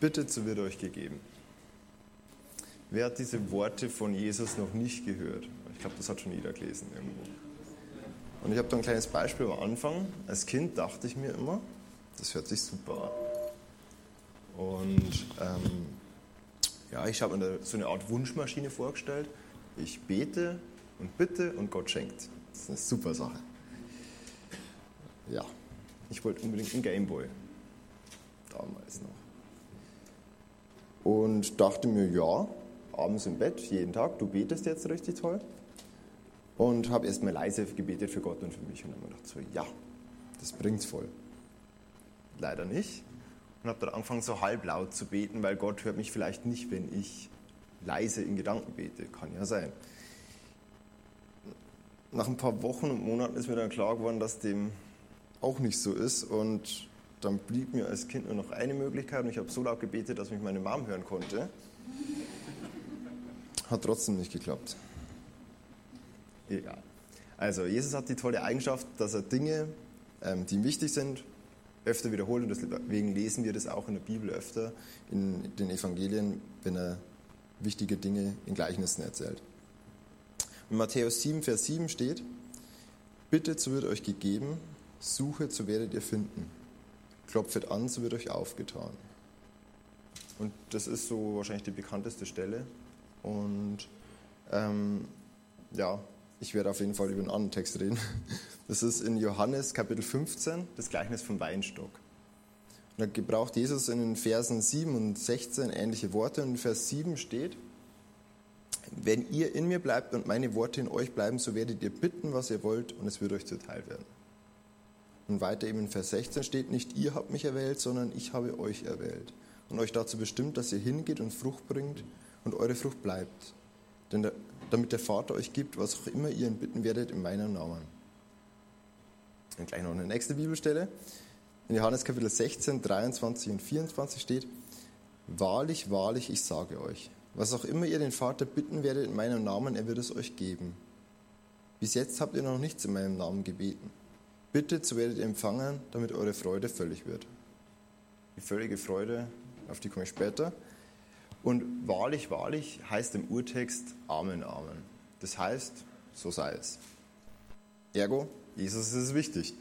Bittet, so wird euch gegeben. Wer hat diese Worte von Jesus noch nicht gehört? Ich glaube, das hat schon jeder gelesen irgendwo. Und ich habe da ein kleines Beispiel am Anfang. Als Kind dachte ich mir immer, das hört sich super an. Und ähm, ja, ich habe mir so eine Art Wunschmaschine vorgestellt. Ich bete und bitte und Gott schenkt. Das ist eine super Sache. Ja, ich wollte unbedingt einen Gameboy. Damals noch. Und dachte mir, ja, abends im Bett, jeden Tag, du betest jetzt richtig toll. Und habe erstmal leise gebetet für Gott und für mich. Und dann habe ich gedacht, so, ja, das bringt's voll. Leider nicht. Und habe dann angefangen, so halblaut zu beten, weil Gott hört mich vielleicht nicht, wenn ich leise in Gedanken bete. Kann ja sein. Nach ein paar Wochen und Monaten ist mir dann klar geworden, dass dem auch nicht so ist. Und dann blieb mir als Kind nur noch eine Möglichkeit und ich habe so laut gebetet, dass mich meine Mom hören konnte. Hat trotzdem nicht geklappt. Egal. Also, Jesus hat die tolle Eigenschaft, dass er Dinge, ähm, die wichtig sind, öfter wiederholt und deswegen lesen wir das auch in der Bibel öfter, in den Evangelien, wenn er wichtige Dinge in Gleichnissen erzählt. In Matthäus 7, Vers 7 steht, Bittet, so wird euch gegeben, suchet, so werdet ihr finden. Klopfet an, so wird euch aufgetan. Und das ist so wahrscheinlich die bekannteste Stelle. Und ähm, ja, ich werde auf jeden Fall über einen anderen Text reden. Das ist in Johannes Kapitel 15, das Gleichnis vom Weinstock. Und da gebraucht Jesus in den Versen 7 und 16 ähnliche Worte. Und in Vers 7 steht, wenn ihr in mir bleibt und meine Worte in euch bleiben, so werdet ihr bitten, was ihr wollt, und es wird euch zuteil werden. Und weiter eben in Vers 16 steht, nicht ihr habt mich erwählt, sondern ich habe euch erwählt und euch dazu bestimmt, dass ihr hingeht und Frucht bringt und eure Frucht bleibt. Denn der, damit der Vater euch gibt, was auch immer ihr ihn bitten werdet, in meinem Namen. Und gleich noch eine nächste Bibelstelle. In Johannes Kapitel 16, 23 und 24 steht, Wahrlich, wahrlich, ich sage euch, was auch immer ihr den Vater bitten werdet in meinem Namen, er wird es euch geben. Bis jetzt habt ihr noch nichts in meinem Namen gebeten. Bittet, so werdet ihr empfangen, damit eure Freude völlig wird. Die völlige Freude, auf die komme ich später. Und wahrlich, wahrlich heißt im Urtext Amen, Amen. Das heißt, so sei es. Ergo, Jesus ist es wichtig.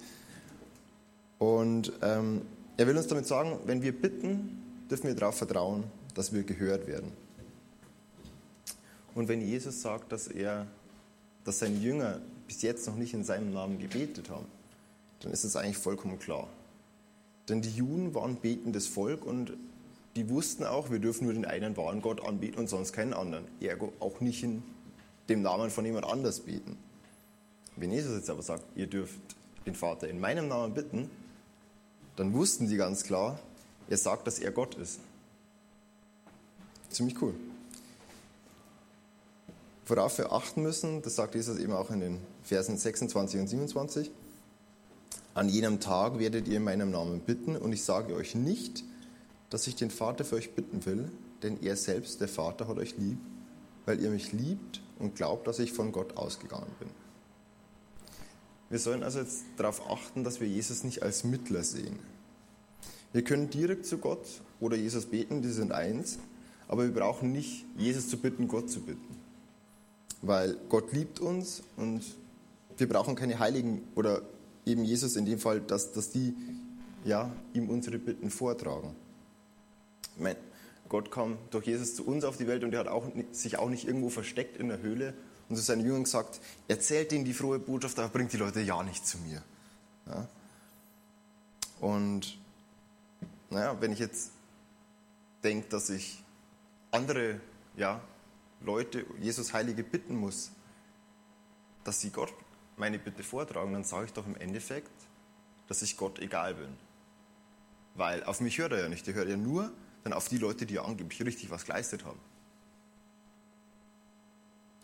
Und ähm, er will uns damit sagen, wenn wir bitten, dürfen wir darauf vertrauen, dass wir gehört werden. Und wenn Jesus sagt, dass er, dass seine Jünger bis jetzt noch nicht in seinem Namen gebetet haben, dann ist es eigentlich vollkommen klar. Denn die Juden waren betendes Volk und die wussten auch, wir dürfen nur den einen wahren Gott anbeten und sonst keinen anderen. Ergo auch nicht in dem Namen von jemand anders beten. Wenn Jesus jetzt aber sagt, ihr dürft den Vater in meinem Namen bitten, dann wussten die ganz klar, er sagt, dass er Gott ist. Ziemlich cool. Worauf wir achten müssen, das sagt Jesus eben auch in den Versen 26 und 27. An jenem Tag werdet ihr in meinem Namen bitten und ich sage euch nicht, dass ich den Vater für euch bitten will, denn er selbst, der Vater, hat euch lieb, weil ihr mich liebt und glaubt, dass ich von Gott ausgegangen bin. Wir sollen also jetzt darauf achten, dass wir Jesus nicht als Mittler sehen. Wir können direkt zu Gott oder Jesus beten, die sind eins, aber wir brauchen nicht Jesus zu bitten, Gott zu bitten. Weil Gott liebt uns und wir brauchen keine Heiligen oder eben Jesus in dem Fall, dass, dass die ja, ihm unsere Bitten vortragen. Meine, Gott kam durch Jesus zu uns auf die Welt und er hat auch, sich auch nicht irgendwo versteckt in der Höhle und zu seinen Jüngern gesagt, erzählt ihnen die frohe Botschaft, aber bringt die Leute ja nicht zu mir. Ja? Und naja, wenn ich jetzt denke, dass ich andere ja, Leute, Jesus Heilige bitten muss, dass sie Gott meine Bitte vortragen, dann sage ich doch im Endeffekt, dass ich Gott egal bin. Weil auf mich hört er ja nicht, er hört ja nur dann auf die Leute, die ja angeblich richtig was geleistet haben.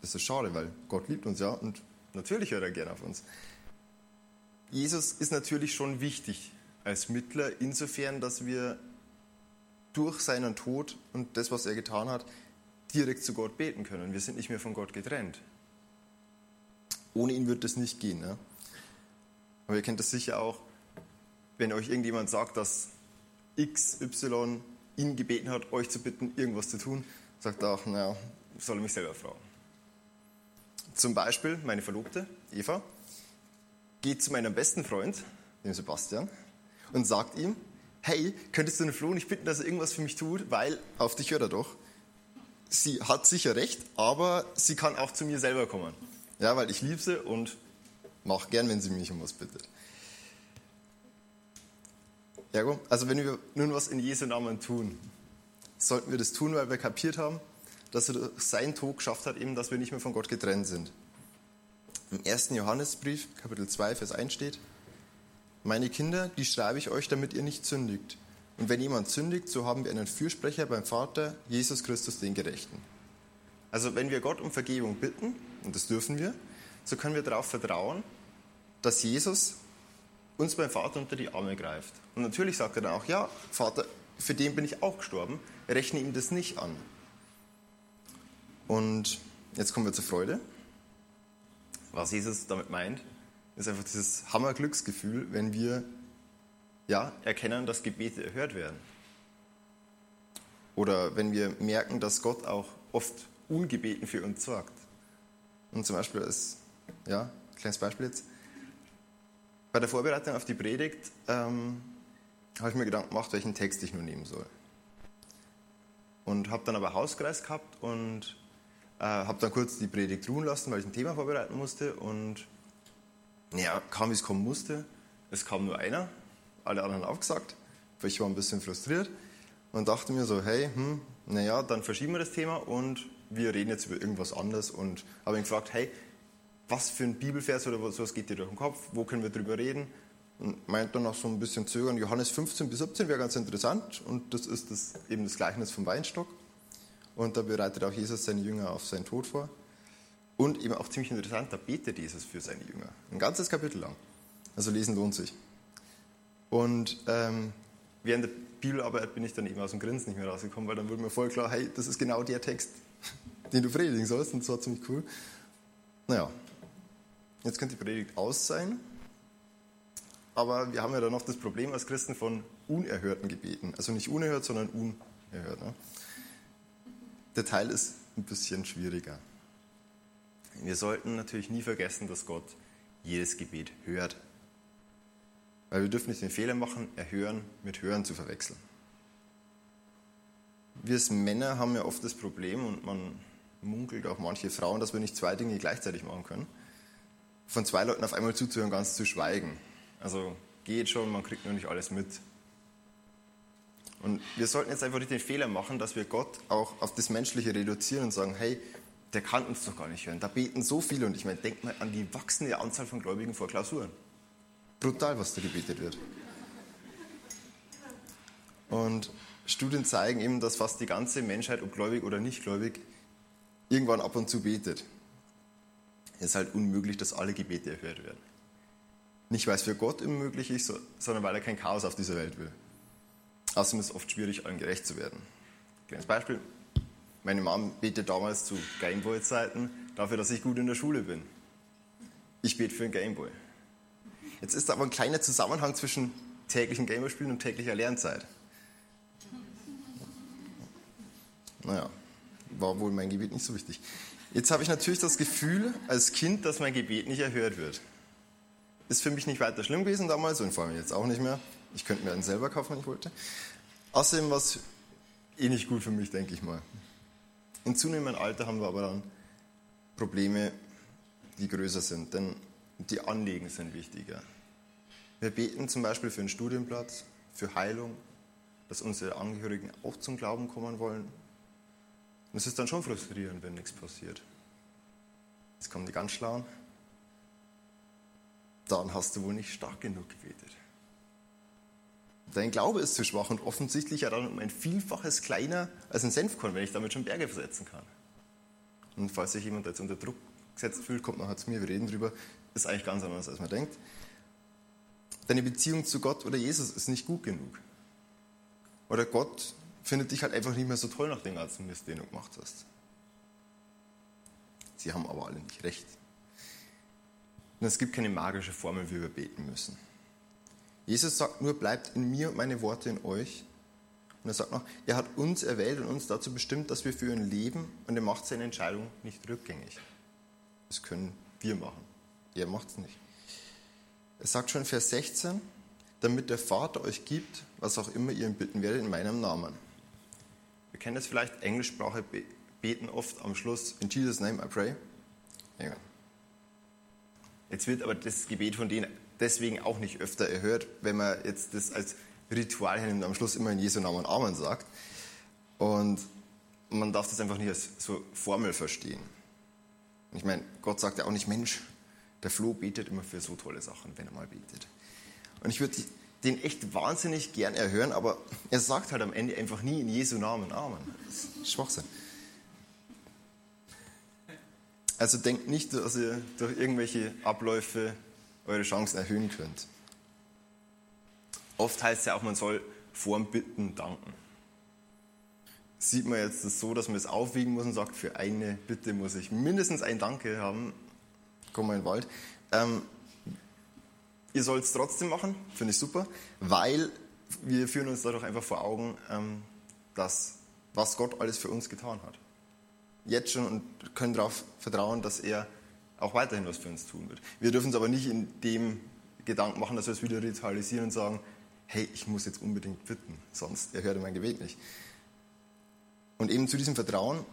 Das ist schade, weil Gott liebt uns ja und natürlich hört er gerne auf uns. Jesus ist natürlich schon wichtig als Mittler, insofern, dass wir durch seinen Tod und das, was er getan hat, direkt zu Gott beten können. Wir sind nicht mehr von Gott getrennt. Ohne ihn wird das nicht gehen. Ne? Aber ihr kennt das sicher auch, wenn euch irgendjemand sagt, dass XY ihn gebeten hat, euch zu bitten, irgendwas zu tun, sagt er auch, naja, soll er mich selber fragen. Zum Beispiel meine Verlobte, Eva, geht zu meinem besten Freund, dem Sebastian, und sagt ihm, hey, könntest du den Flo nicht bitten, dass er irgendwas für mich tut, weil auf dich hört er doch. Sie hat sicher recht, aber sie kann auch zu mir selber kommen. Ja, weil ich liebe sie und mache gern, wenn sie mich um was bittet. Ergo, also wenn wir nun was in Jesu Namen tun, sollten wir das tun, weil wir kapiert haben, dass er seinen Tod geschafft hat, eben, dass wir nicht mehr von Gott getrennt sind. Im 1. Johannesbrief, Kapitel 2, Vers 1 steht, meine Kinder, die schreibe ich euch, damit ihr nicht sündigt. Und wenn jemand sündigt, so haben wir einen Fürsprecher beim Vater, Jesus Christus, den Gerechten. Also wenn wir Gott um Vergebung bitten, und das dürfen wir, so können wir darauf vertrauen, dass Jesus uns beim Vater unter die Arme greift. Und natürlich sagt er dann auch, ja, Vater, für den bin ich auch gestorben, rechne ihm das nicht an. Und jetzt kommen wir zur Freude. Was Jesus damit meint, ist einfach dieses Hammerglücksgefühl, wenn wir ja, erkennen, dass Gebete erhört werden. Oder wenn wir merken, dass Gott auch oft ungebeten für uns sorgt. Und zum Beispiel als, ja, kleines Beispiel jetzt. Bei der Vorbereitung auf die Predigt ähm, habe ich mir Gedanken gemacht, welchen Text ich nur nehmen soll. Und habe dann aber Hauskreis gehabt und äh, habe dann kurz die Predigt ruhen lassen, weil ich ein Thema vorbereiten musste. Und ja, kam wie es kommen musste. Es kam nur einer, alle anderen aufgesagt. Ich war ein bisschen frustriert und dachte mir so, hey, hm, naja, dann verschieben wir das Thema und wir reden jetzt über irgendwas anderes. Und habe ihn gefragt, hey, was für ein Bibelvers oder sowas geht dir durch den Kopf? Wo können wir drüber reden? Und meint dann noch so ein bisschen zögern, Johannes 15 bis 17 wäre ganz interessant. Und das ist das, eben das Gleichnis vom Weinstock. Und da bereitet auch Jesus seine Jünger auf seinen Tod vor. Und eben auch ziemlich interessant, da betet Jesus für seine Jünger. Ein ganzes Kapitel lang. Also lesen lohnt sich. Und ähm, während der Bibelarbeit bin ich dann eben aus dem Grinsen nicht mehr rausgekommen, weil dann wurde mir voll klar, hey, das ist genau der Text, den du predigen sollst. Und das war ziemlich cool. Naja, jetzt könnte die Predigt aus sein. Aber wir haben ja dann noch das Problem als Christen von unerhörten Gebeten. Also nicht unerhört, sondern unerhört. Ne? Der Teil ist ein bisschen schwieriger. Wir sollten natürlich nie vergessen, dass Gott jedes Gebet hört. Weil wir dürfen nicht den Fehler machen, erhören mit hören zu verwechseln. Wir als Männer haben ja oft das Problem, und man munkelt auch manche Frauen, dass wir nicht zwei Dinge gleichzeitig machen können. Von zwei Leuten auf einmal zuzuhören, ganz zu schweigen. Also geht schon, man kriegt nur nicht alles mit. Und wir sollten jetzt einfach nicht den Fehler machen, dass wir Gott auch auf das Menschliche reduzieren und sagen, hey, der kann uns doch gar nicht hören. Da beten so viele und ich meine, denk mal an die wachsende Anzahl von Gläubigen vor Klausuren. Brutal, was da gebetet wird. Und Studien zeigen eben, dass fast die ganze Menschheit, ob gläubig oder nicht gläubig, irgendwann ab und zu betet. Es ist halt unmöglich, dass alle Gebete erhört werden. Nicht, weil es für Gott unmöglich ist, sondern weil er kein Chaos auf dieser Welt will. Außerdem ist es oft schwierig, allen gerecht zu werden. Kleines Beispiel. Meine Mom betet damals zu Gameboy-Zeiten dafür, dass ich gut in der Schule bin. Ich bete für ein Gameboy. Jetzt ist aber ein kleiner Zusammenhang zwischen täglichen Gameboy-Spielen und täglicher Lernzeit. Naja, war wohl mein Gebet nicht so wichtig. Jetzt habe ich natürlich das Gefühl als Kind, dass mein Gebet nicht erhört wird. Ist für mich nicht weiter schlimm gewesen damals und vor allem jetzt auch nicht mehr. Ich könnte mir einen selber kaufen, wenn ich wollte. Außerdem war es eh nicht gut für mich, denke ich mal. In zunehmendem Alter haben wir aber dann Probleme, die größer sind, denn die Anliegen sind wichtiger. Wir beten zum Beispiel für einen Studienplatz, für Heilung, dass unsere Angehörigen auch zum Glauben kommen wollen. Und es ist dann schon frustrierend, wenn nichts passiert. Jetzt kommen die ganz Schlauen. Dann hast du wohl nicht stark genug gebetet. Dein Glaube ist zu schwach und offensichtlich ja dann um ein Vielfaches kleiner als ein Senfkorn, wenn ich damit schon Berge versetzen kann. Und falls sich jemand jetzt unter Druck gesetzt fühlt, kommt nachher zu mir, wir reden drüber, ist eigentlich ganz anders, als man denkt. Deine Beziehung zu Gott oder Jesus ist nicht gut genug. Oder Gott findet dich halt einfach nicht mehr so toll nach dem ganzen Mist, den du gemacht hast. Sie haben aber alle nicht recht. Und es gibt keine magische Formel, wie wir beten müssen. Jesus sagt nur, bleibt in mir und meine Worte in euch Und er sagt noch, er hat uns erwählt und uns dazu bestimmt, dass wir für ihn leben und er macht seine Entscheidung nicht rückgängig. Das können wir machen. Er macht es nicht. Er sagt schon in Vers 16, damit der Vater euch gibt, was auch immer ihr ihn bitten werdet, in meinem Namen. Kennen das vielleicht, Englischsprache beten oft am Schluss, in Jesus' name I pray. Amen. Jetzt wird aber das Gebet von denen deswegen auch nicht öfter erhört, wenn man jetzt das als Ritual hernimmt, am Schluss immer in Jesu Namen Amen sagt. Und man darf das einfach nicht als so Formel verstehen. Ich meine, Gott sagt ja auch nicht, Mensch, der Flo betet immer für so tolle Sachen, wenn er mal betet. Und ich würde den echt wahnsinnig gern erhören, aber er sagt halt am Ende einfach nie in Jesu Namen Amen. Das ist Schwachsinn. Also denkt nicht, dass ihr durch irgendwelche Abläufe eure Chancen erhöhen könnt. Oft heißt es ja auch, man soll vor dem Bitten danken. Sieht man jetzt das so, dass man es aufwiegen muss und sagt, für eine Bitte muss ich mindestens ein Danke haben. Komm mal in den Wald. Ähm, ihr sollt es trotzdem machen, finde ich super, weil wir führen uns dadurch einfach vor Augen, ähm, dass, was Gott alles für uns getan hat. Jetzt schon und können darauf vertrauen, dass er auch weiterhin was für uns tun wird. Wir dürfen es aber nicht in dem Gedanken machen, dass wir es wieder ritualisieren und sagen, hey, ich muss jetzt unbedingt bitten, sonst erhört er mein Gebet nicht. Und eben zu diesem Vertrauen,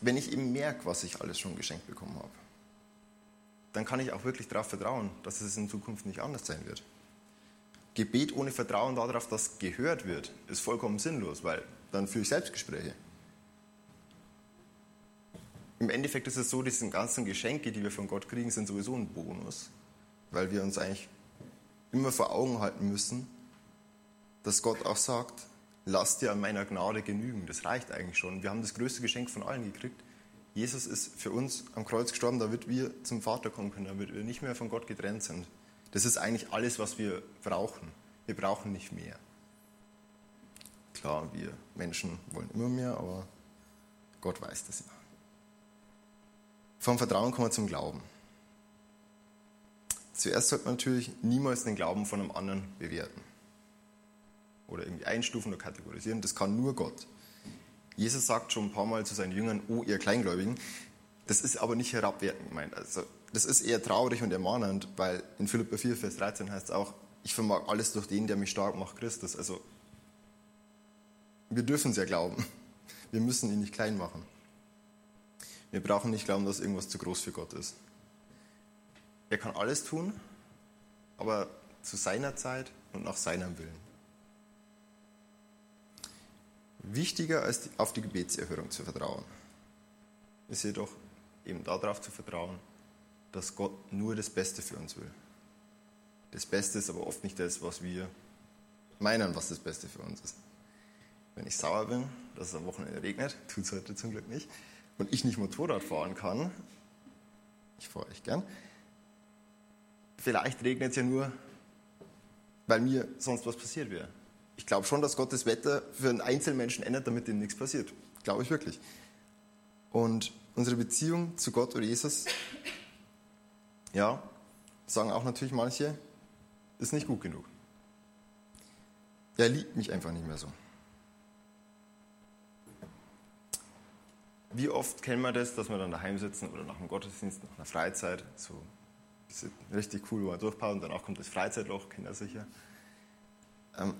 wenn ich eben merke, was ich alles schon geschenkt bekommen habe, dann kann ich auch wirklich darauf vertrauen, dass es in Zukunft nicht anders sein wird. Gebet ohne Vertrauen darauf, dass gehört wird, ist vollkommen sinnlos, weil dann führe ich Selbstgespräche. Im Endeffekt ist es so, diese ganzen Geschenke, die wir von Gott kriegen, sind sowieso ein Bonus, weil wir uns eigentlich immer vor Augen halten müssen, dass Gott auch sagt, lass dir an meiner Gnade genügen. Das reicht eigentlich schon. Wir haben das größte Geschenk von allen gekriegt. Jesus ist für uns am Kreuz gestorben, damit wir zum Vater kommen können, damit wir nicht mehr von Gott getrennt sind. Das ist eigentlich alles, was wir brauchen. Wir brauchen nicht mehr. Klar, wir Menschen wollen immer mehr, aber Gott weiß das ja. Vom Vertrauen kommen wir zum Glauben. Zuerst sollte man natürlich niemals den Glauben von einem anderen bewerten oder irgendwie einstufen oder kategorisieren. Das kann nur Gott. Jesus sagt schon ein paar Mal zu seinen Jüngern, oh ihr Kleingläubigen. Das ist aber nicht herabwertend gemeint. Also, das ist eher traurig und ermahnend, weil in Philippa 4, Vers 13 heißt es auch, ich vermag alles durch den, der mich stark macht, Christus. Also, wir dürfen es ja glauben. Wir müssen ihn nicht klein machen. Wir brauchen nicht glauben, dass irgendwas zu groß für Gott ist. Er kann alles tun, aber zu seiner Zeit und nach seinem Willen. Wichtiger als auf die Gebetserhörung zu vertrauen, ist jedoch eben darauf zu vertrauen, dass Gott nur das Beste für uns will. Das Beste ist aber oft nicht das, was wir meinen, was das Beste für uns ist. Wenn ich sauer bin, dass es am Wochenende regnet, tut es heute zum Glück nicht, und ich nicht Motorrad fahren kann, ich fahre echt gern, vielleicht regnet es ja nur, weil mir sonst was passiert wäre. Ich glaube schon, dass Gott das Wetter für einen Einzelmenschen ändert, damit ihm nichts passiert. Glaube ich wirklich. Und unsere Beziehung zu Gott oder Jesus, ja, sagen auch natürlich manche, ist nicht gut genug. Er liebt mich einfach nicht mehr so. Wie oft kennen wir das, dass wir dann daheim sitzen oder nach dem Gottesdienst, nach einer Freizeit, so richtig cool, wo wir durchpauen, danach kommt das Freizeitloch, kennt ihr sicher. Ähm,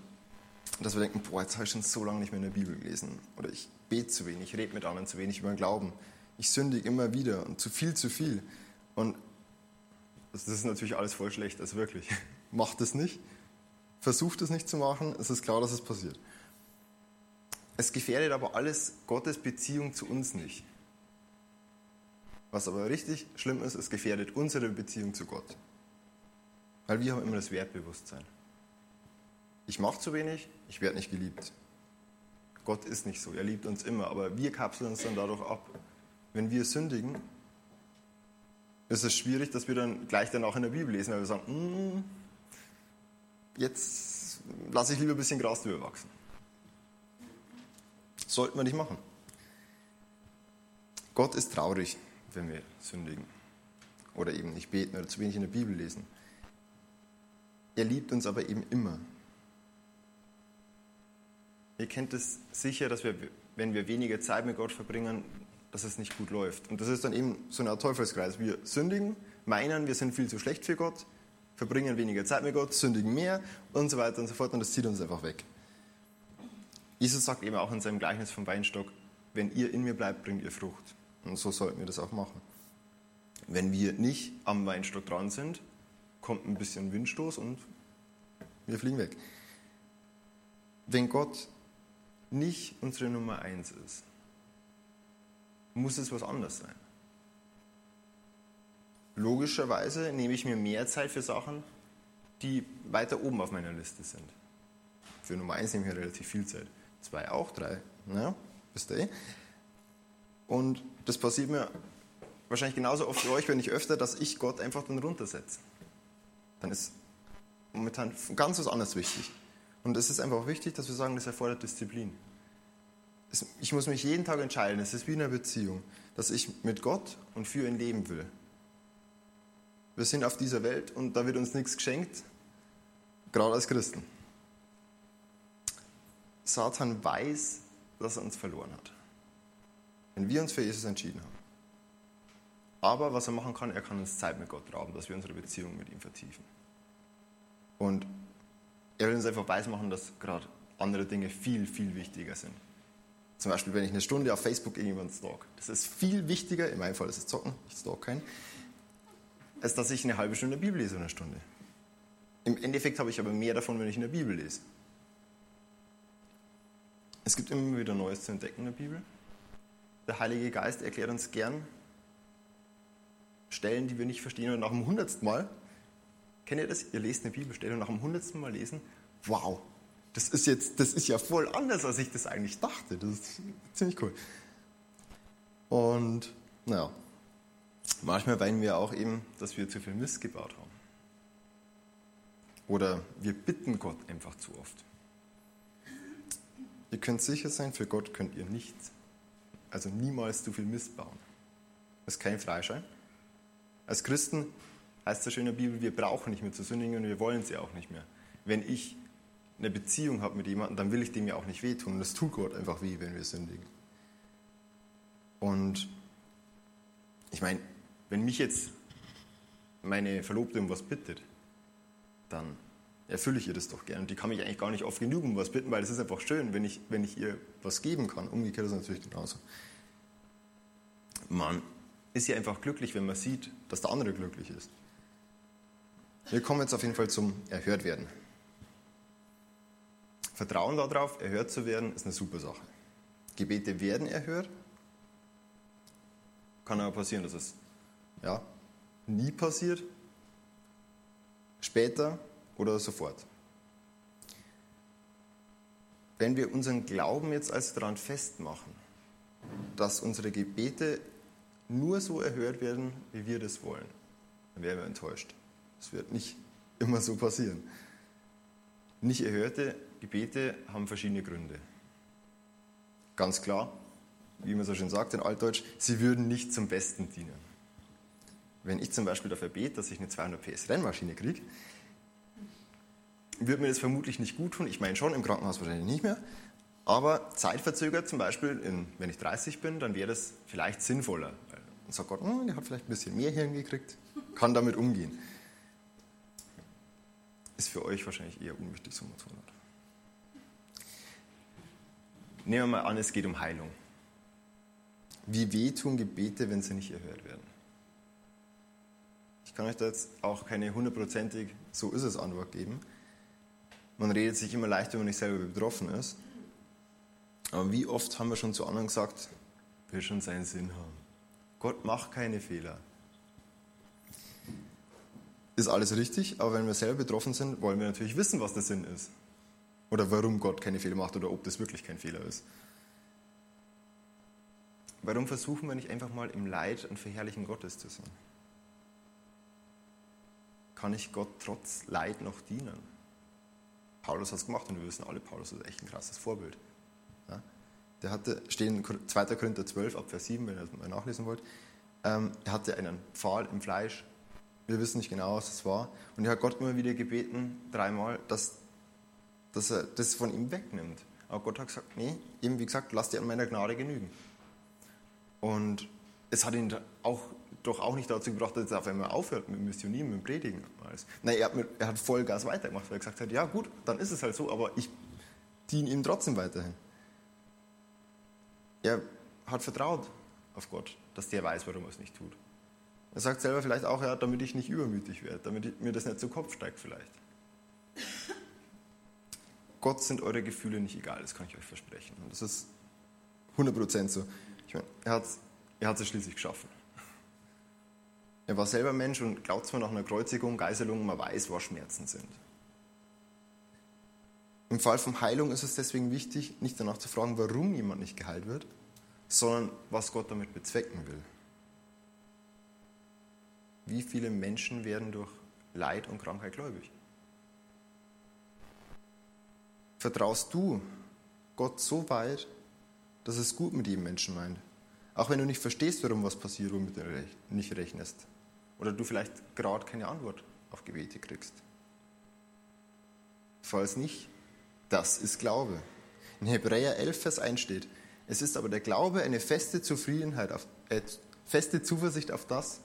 dass wir denken, boah, jetzt habe ich schon so lange nicht mehr in der Bibel gelesen. Oder ich bete zu wenig, ich rede mit anderen zu wenig über den Glauben. Ich sündige immer wieder und zu viel, zu viel. Und das ist natürlich alles voll schlecht, also wirklich. Macht es nicht. Versucht es nicht zu machen, es ist klar, dass es passiert. Es gefährdet aber alles Gottes Beziehung zu uns nicht. Was aber richtig schlimm ist, es gefährdet unsere Beziehung zu Gott. Weil wir haben immer das Wertbewusstsein ich mache zu wenig, ich werde nicht geliebt. Gott ist nicht so, er liebt uns immer, aber wir kapseln uns dann dadurch ab. Wenn wir sündigen, ist es schwierig, dass wir dann gleich dann auch in der Bibel lesen, weil wir sagen, mm, jetzt lasse ich lieber ein bisschen Gras drüber wachsen. Sollten wir nicht machen. Gott ist traurig, wenn wir sündigen oder eben nicht beten oder zu wenig in der Bibel lesen. Er liebt uns aber eben immer. Ihr kennt es sicher, dass wir, wenn wir weniger Zeit mit Gott verbringen, dass es nicht gut läuft. Und das ist dann eben so ein Teufelskreis. Wir sündigen, meinen, wir sind viel zu schlecht für Gott, verbringen weniger Zeit mit Gott, sündigen mehr und so weiter und so fort und das zieht uns einfach weg. Jesus sagt eben auch in seinem Gleichnis vom Weinstock, wenn ihr in mir bleibt, bringt ihr Frucht. Und so sollten wir das auch machen. Wenn wir nicht am Weinstock dran sind, kommt ein bisschen Windstoß und wir fliegen weg. Wenn Gott nicht unsere Nummer eins ist, muss es was anderes sein. Logischerweise nehme ich mir mehr Zeit für Sachen, die weiter oben auf meiner Liste sind. Für Nummer eins nehme ich relativ viel Zeit. Zwei auch, drei. Naja, wisst ihr. Und das passiert mir wahrscheinlich genauso oft für euch, wenn ich öfter, dass ich Gott einfach dann runtersetze. Dann ist momentan ganz was anderes wichtig. Und es ist einfach wichtig, dass wir sagen, das erfordert Disziplin. Ich muss mich jeden Tag entscheiden, es ist wie in einer Beziehung, dass ich mit Gott und für ihn leben will. Wir sind auf dieser Welt und da wird uns nichts geschenkt, gerade als Christen. Satan weiß, dass er uns verloren hat, wenn wir uns für Jesus entschieden haben. Aber was er machen kann, er kann uns Zeit mit Gott rauben, dass wir unsere Beziehung mit ihm vertiefen. Und er will uns einfach weismachen, dass gerade andere Dinge viel, viel wichtiger sind. Zum Beispiel, wenn ich eine Stunde auf Facebook irgendjemanden stalk. Das ist viel wichtiger, in meinem Fall ist es Zocken, ich stalk keinen, als dass ich eine halbe Stunde Bibel lese, eine Stunde. Im Endeffekt habe ich aber mehr davon, wenn ich in der Bibel lese. Es gibt immer wieder Neues zu entdecken in der Bibel. Der Heilige Geist erklärt uns gern Stellen, die wir nicht verstehen, und nach dem hundertsten Mal Kennt ihr das? Ihr lest eine Bibelstelle und nach dem hundertsten Mal lesen, wow, das ist jetzt, das ist ja voll anders, als ich das eigentlich dachte. Das ist ziemlich cool. Und naja, manchmal weinen wir auch eben, dass wir zu viel Mist gebaut haben. Oder wir bitten Gott einfach zu oft. Ihr könnt sicher sein, für Gott könnt ihr nichts. Also niemals zu viel Mist bauen. Das ist kein Freischein. Als Christen heißt es schön in der Bibel, wir brauchen nicht mehr zu sündigen und wir wollen sie auch nicht mehr. Wenn ich eine Beziehung habe mit jemandem, dann will ich dem ja auch nicht wehtun. Und das tut Gott einfach weh, wenn wir sündigen. Und ich meine, wenn mich jetzt meine Verlobte um was bittet, dann erfülle ich ihr das doch gerne. Und die kann mich eigentlich gar nicht oft genug um was bitten, weil es ist einfach schön, wenn ich, wenn ich ihr was geben kann. Umgekehrt ist es natürlich genauso. Man ist ja einfach glücklich, wenn man sieht, dass der andere glücklich ist. Wir kommen jetzt auf jeden Fall zum Erhörtwerden. Vertrauen darauf, erhört zu werden, ist eine super Sache. Gebete werden erhört. Kann aber passieren, dass es ja, nie passiert, später oder sofort. Wenn wir unseren Glauben jetzt als daran festmachen, dass unsere Gebete nur so erhört werden, wie wir das wollen, dann wären wir enttäuscht. Das wird nicht immer so passieren. Nicht erhörte Gebete haben verschiedene Gründe. Ganz klar, wie man so schön sagt in Altdeutsch, sie würden nicht zum Besten dienen. Wenn ich zum Beispiel dafür bete, dass ich eine 200 PS Rennmaschine kriege, würde mir das vermutlich nicht gut tun. Ich meine schon, im Krankenhaus wahrscheinlich nicht mehr. Aber zeitverzögert zum Beispiel, in, wenn ich 30 bin, dann wäre das vielleicht sinnvoller. Und sagt Gott, hm, der hat vielleicht ein bisschen mehr Hirn gekriegt, kann damit umgehen ist für euch wahrscheinlich eher unwichtig, so Motorrad. Nehmen wir mal an, es geht um Heilung. Wie wehtun Gebete, wenn sie nicht erhört werden? Ich kann euch da jetzt auch keine hundertprozentig so ist es Antwort geben. Man redet sich immer leicht, wenn man nicht selber betroffen ist. Aber wie oft haben wir schon zu anderen gesagt, will schon seinen Sinn haben. Gott macht keine Fehler ist alles richtig, aber wenn wir selber betroffen sind, wollen wir natürlich wissen, was der Sinn ist. Oder warum Gott keine Fehler macht oder ob das wirklich kein Fehler ist. Warum versuchen wir nicht einfach mal im Leid ein Verherrlichen Gottes zu sein? Kann ich Gott trotz Leid noch dienen? Paulus hat es gemacht und wir wissen alle, Paulus ist echt ein krasses Vorbild. Ja? Der hatte, stehen 2. Korinther 12 ab Vers 7, wenn ihr das mal nachlesen wollt, ähm, er hatte einen Pfahl im Fleisch wir wissen nicht genau, was es war. Und er hat Gott immer wieder gebeten, dreimal, dass, dass er das von ihm wegnimmt. Aber Gott hat gesagt, nee, eben wie gesagt, lass dir an meiner Gnade genügen. Und es hat ihn auch, doch auch nicht dazu gebracht, dass er auf einmal aufhört mit Missionieren, mit Predigen. Nein, er hat, mit, er hat Vollgas weitergemacht, weil er gesagt hat, ja gut, dann ist es halt so, aber ich diene ihm trotzdem weiterhin. Er hat vertraut auf Gott, dass der weiß, warum er es nicht tut. Er sagt selber vielleicht auch, ja, damit ich nicht übermütig werde, damit mir das nicht zu Kopf steigt vielleicht. Gott sind eure Gefühle nicht egal, das kann ich euch versprechen. Und das ist 100% so. Ich meine, er hat, er es schließlich geschaffen. Er war selber Mensch und glaubt zwar nach einer Kreuzigung, Geiselung, man weiß, was Schmerzen sind. Im Fall von Heilung ist es deswegen wichtig, nicht danach zu fragen, warum jemand nicht geheilt wird, sondern was Gott damit bezwecken will. Wie viele Menschen werden durch Leid und Krankheit gläubig? Vertraust du Gott so weit, dass es gut mit jedem Menschen meint? Auch wenn du nicht verstehst, warum was passiert, womit du nicht rechnest. Oder du vielleicht gerade keine Antwort auf Gebete kriegst. Falls nicht, das ist Glaube. In Hebräer 11, Vers 1 steht, es ist aber der Glaube eine feste Zufriedenheit, auf, äh, feste Zuversicht auf das,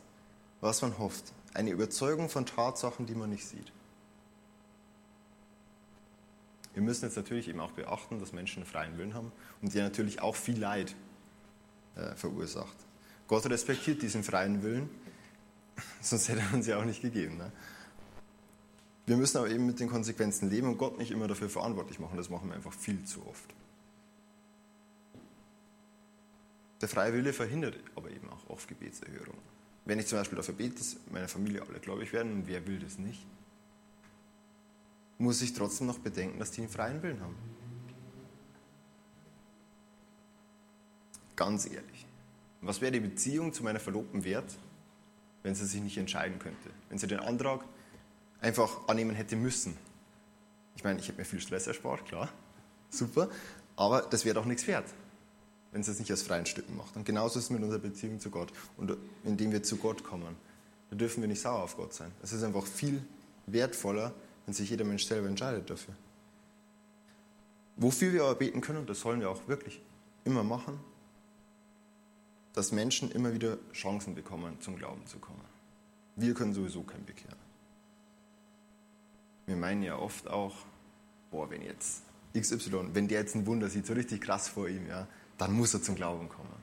was man hofft. Eine Überzeugung von Tatsachen, die man nicht sieht. Wir müssen jetzt natürlich eben auch beachten, dass Menschen einen freien Willen haben und der natürlich auch viel Leid äh, verursacht. Gott respektiert diesen freien Willen, sonst hätte er uns ja auch nicht gegeben. Ne? Wir müssen aber eben mit den Konsequenzen leben und Gott nicht immer dafür verantwortlich machen. Das machen wir einfach viel zu oft. Der freie Wille verhindert aber eben auch oft Gebetserhörung. Wenn ich zum Beispiel dafür bete, dass meine Familie alle gläubig werden, und wer will das nicht, muss ich trotzdem noch bedenken, dass die einen freien Willen haben. Ganz ehrlich. Was wäre die Beziehung zu meiner Verlobten wert, wenn sie sich nicht entscheiden könnte? Wenn sie den Antrag einfach annehmen hätte müssen? Ich meine, ich hätte mir viel Stress erspart, klar, super, aber das wäre doch nichts wert wenn es nicht aus freien Stücken macht. Und genauso ist es mit unserer Beziehung zu Gott. Und indem wir zu Gott kommen, da dürfen wir nicht sauer auf Gott sein. Es ist einfach viel wertvoller, wenn sich jeder Mensch selber entscheidet dafür. Wofür wir aber beten können, und das sollen wir auch wirklich immer machen, dass Menschen immer wieder Chancen bekommen, zum Glauben zu kommen. Wir können sowieso kein bekehren. Wir meinen ja oft auch, boah, wenn jetzt XY, wenn der jetzt ein Wunder sieht, so richtig krass vor ihm, ja, dann muss er zum Glauben kommen.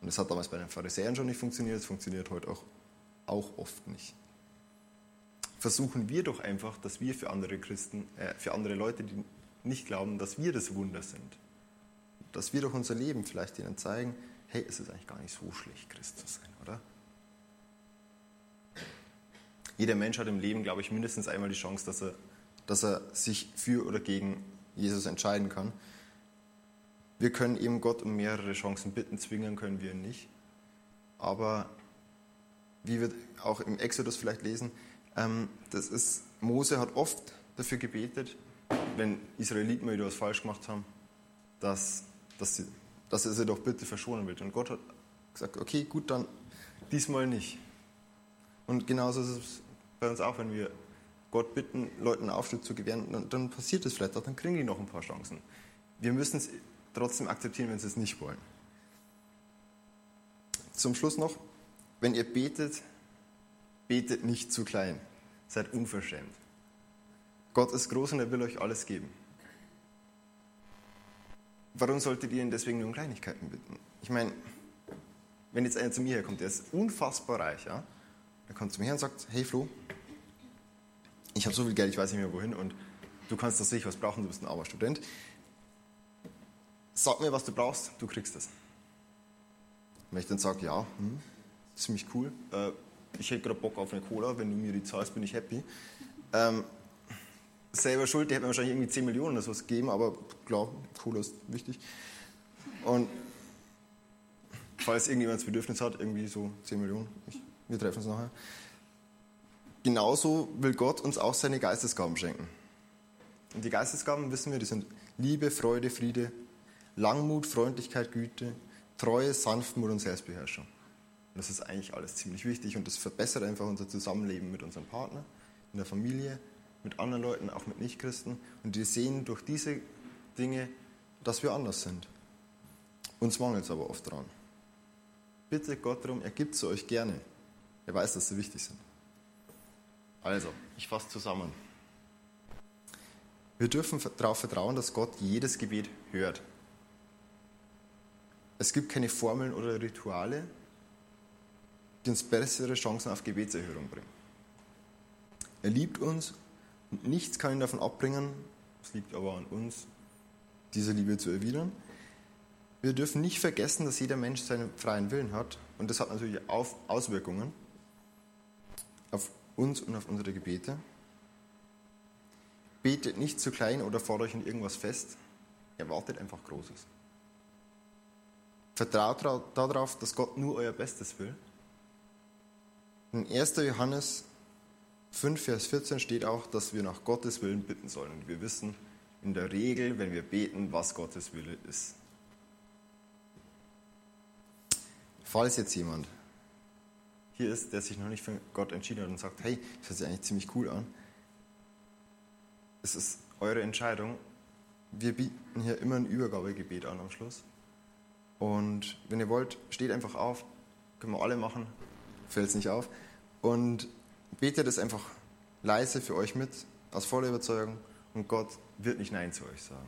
Und das hat damals bei den Pharisäern schon nicht funktioniert, es funktioniert heute auch, auch oft nicht. Versuchen wir doch einfach, dass wir für andere Christen, äh, für andere Leute, die nicht glauben, dass wir das Wunder sind. Dass wir durch unser Leben vielleicht ihnen zeigen, hey, es ist eigentlich gar nicht so schlecht, Christ zu sein, oder? Jeder Mensch hat im Leben, glaube ich, mindestens einmal die Chance, dass er, dass er sich für oder gegen Jesus entscheiden kann. Wir können eben Gott um mehrere Chancen bitten, zwingen können wir ihn nicht. Aber wie wir auch im Exodus vielleicht lesen, ähm, das ist, Mose hat oft dafür gebetet, wenn Israeliten mal wieder was falsch gemacht haben, dass, dass, sie, dass er sie doch bitte verschonen will. Und Gott hat gesagt, okay, gut, dann diesmal nicht. Und genauso ist es bei uns auch, wenn wir Gott bitten, Leuten Aufschub zu gewähren, dann, dann passiert es vielleicht auch, dann kriegen die noch ein paar Chancen. Wir müssen es trotzdem akzeptieren, wenn sie es nicht wollen. Zum Schluss noch, wenn ihr betet, betet nicht zu klein. Seid unverschämt. Gott ist groß und er will euch alles geben. Warum solltet ihr ihn deswegen nur um Kleinigkeiten bitten? Ich meine, wenn jetzt einer zu mir herkommt, der ist unfassbar reich, ja? Er kommt zu mir her und sagt, hey Flo, ich habe so viel Geld, ich weiß nicht mehr wohin und du kannst das sicher was brauchen, du bist ein armer Student sag mir, was du brauchst, du kriegst es. Wenn ich dann sage, ja, hm, ziemlich cool, äh, ich hätte gerade Bock auf eine Cola, wenn du mir die zahlst, bin ich happy. Ähm, selber schuld, die hätte mir wahrscheinlich irgendwie 10 Millionen oder sowas gegeben, aber klar, Cola ist wichtig. Und falls irgendjemand das Bedürfnis hat, irgendwie so 10 Millionen, ich, wir treffen uns nachher. Genauso will Gott uns auch seine Geistesgaben schenken. Und die Geistesgaben, wissen wir, die sind Liebe, Freude, Friede, Langmut, Freundlichkeit, Güte, Treue, Sanftmut und Selbstbeherrschung. Und das ist eigentlich alles ziemlich wichtig und das verbessert einfach unser Zusammenleben mit unserem Partner, in der Familie, mit anderen Leuten, auch mit Nichtchristen. Und wir sehen durch diese Dinge, dass wir anders sind. Uns mangelt es aber oft dran. Bitte Gott darum, er gibt sie euch gerne. Er weiß, dass sie wichtig sind. Also, ich fasse zusammen. Wir dürfen darauf vertrauen, dass Gott jedes Gebet hört. Es gibt keine Formeln oder Rituale, die uns bessere Chancen auf Gebetserhörung bringen. Er liebt uns und nichts kann ihn davon abbringen, es liegt aber an uns, diese Liebe zu erwidern. Wir dürfen nicht vergessen, dass jeder Mensch seinen freien Willen hat und das hat natürlich Auswirkungen auf uns und auf unsere Gebete. Betet nicht zu klein oder fordert euch in irgendwas fest. Erwartet einfach Großes. Vertraut darauf, dass Gott nur euer Bestes will. In 1. Johannes 5, Vers 14 steht auch, dass wir nach Gottes Willen bitten sollen. Und wir wissen in der Regel, wenn wir beten, was Gottes Wille ist. Falls jetzt jemand hier ist, der sich noch nicht für Gott entschieden hat und sagt, hey, das hört sich eigentlich ziemlich cool an, es ist eure Entscheidung. Wir bieten hier immer ein Übergabegebet an am Schluss. Und wenn ihr wollt, steht einfach auf, können wir alle machen, fällt es nicht auf. Und betet es einfach leise für euch mit, aus voller Überzeugung. Und Gott wird nicht Nein zu euch sagen.